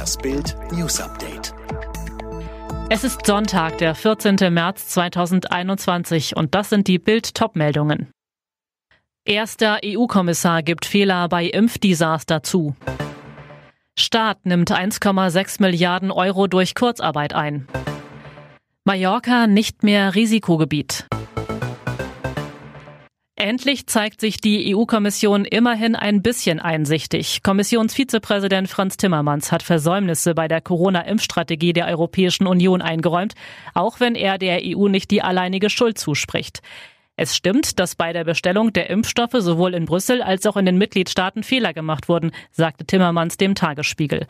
Das Bild News Update. Es ist Sonntag, der 14. März 2021 und das sind die Bild Topmeldungen. Erster EU-Kommissar gibt Fehler bei Impfdesaster zu. Staat nimmt 1,6 Milliarden Euro durch Kurzarbeit ein. Mallorca nicht mehr Risikogebiet. Endlich zeigt sich die EU-Kommission immerhin ein bisschen einsichtig. Kommissionsvizepräsident Franz Timmermans hat Versäumnisse bei der Corona-Impfstrategie der Europäischen Union eingeräumt, auch wenn er der EU nicht die alleinige Schuld zuspricht. Es stimmt, dass bei der Bestellung der Impfstoffe sowohl in Brüssel als auch in den Mitgliedstaaten Fehler gemacht wurden, sagte Timmermans dem Tagesspiegel.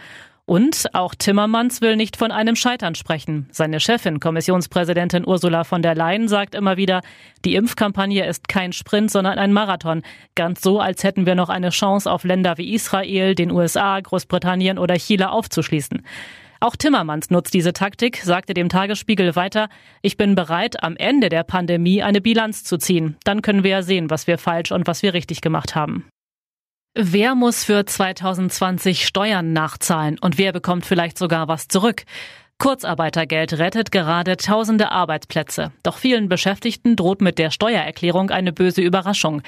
Und auch Timmermans will nicht von einem Scheitern sprechen. Seine Chefin, Kommissionspräsidentin Ursula von der Leyen, sagt immer wieder, die Impfkampagne ist kein Sprint, sondern ein Marathon. Ganz so, als hätten wir noch eine Chance auf Länder wie Israel, den USA, Großbritannien oder Chile aufzuschließen. Auch Timmermans nutzt diese Taktik, sagte dem Tagesspiegel weiter, ich bin bereit, am Ende der Pandemie eine Bilanz zu ziehen. Dann können wir ja sehen, was wir falsch und was wir richtig gemacht haben. Wer muss für 2020 Steuern nachzahlen und wer bekommt vielleicht sogar was zurück? Kurzarbeitergeld rettet gerade tausende Arbeitsplätze. Doch vielen Beschäftigten droht mit der Steuererklärung eine böse Überraschung.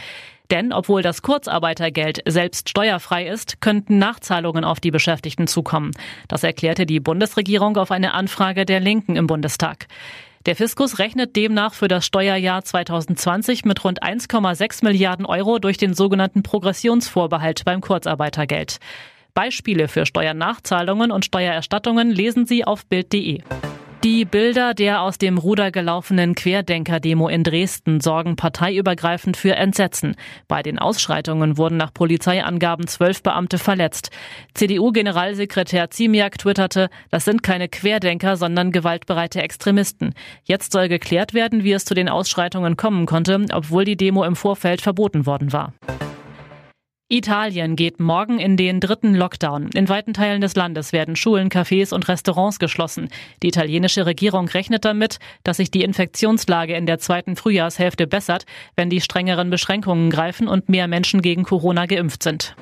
Denn obwohl das Kurzarbeitergeld selbst steuerfrei ist, könnten Nachzahlungen auf die Beschäftigten zukommen. Das erklärte die Bundesregierung auf eine Anfrage der Linken im Bundestag. Der Fiskus rechnet demnach für das Steuerjahr 2020 mit rund 1,6 Milliarden Euro durch den sogenannten Progressionsvorbehalt beim Kurzarbeitergeld. Beispiele für Steuernachzahlungen und Steuererstattungen lesen Sie auf Bild.de. Die Bilder der aus dem Ruder gelaufenen Querdenker-Demo in Dresden sorgen parteiübergreifend für Entsetzen. Bei den Ausschreitungen wurden nach Polizeiangaben zwölf Beamte verletzt. CDU-Generalsekretär Ziemiak twitterte, das sind keine Querdenker, sondern gewaltbereite Extremisten. Jetzt soll geklärt werden, wie es zu den Ausschreitungen kommen konnte, obwohl die Demo im Vorfeld verboten worden war. Italien geht morgen in den dritten Lockdown. In weiten Teilen des Landes werden Schulen, Cafés und Restaurants geschlossen. Die italienische Regierung rechnet damit, dass sich die Infektionslage in der zweiten Frühjahrshälfte bessert, wenn die strengeren Beschränkungen greifen und mehr Menschen gegen Corona geimpft sind.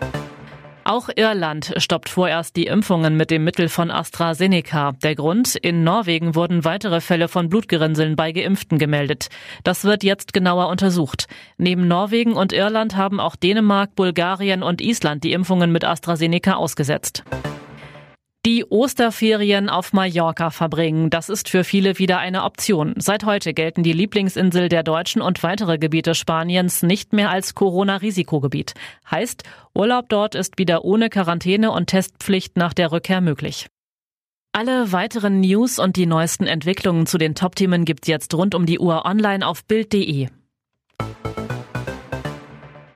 Auch Irland stoppt vorerst die Impfungen mit dem Mittel von AstraZeneca. Der Grund, in Norwegen wurden weitere Fälle von Blutgerinnseln bei Geimpften gemeldet. Das wird jetzt genauer untersucht. Neben Norwegen und Irland haben auch Dänemark, Bulgarien und Island die Impfungen mit AstraZeneca ausgesetzt. Die Osterferien auf Mallorca verbringen, das ist für viele wieder eine Option. Seit heute gelten die Lieblingsinsel der Deutschen und weitere Gebiete Spaniens nicht mehr als Corona-Risikogebiet. Heißt, Urlaub dort ist wieder ohne Quarantäne und Testpflicht nach der Rückkehr möglich. Alle weiteren News und die neuesten Entwicklungen zu den Top-Themen gibt's jetzt rund um die Uhr online auf Bild.de.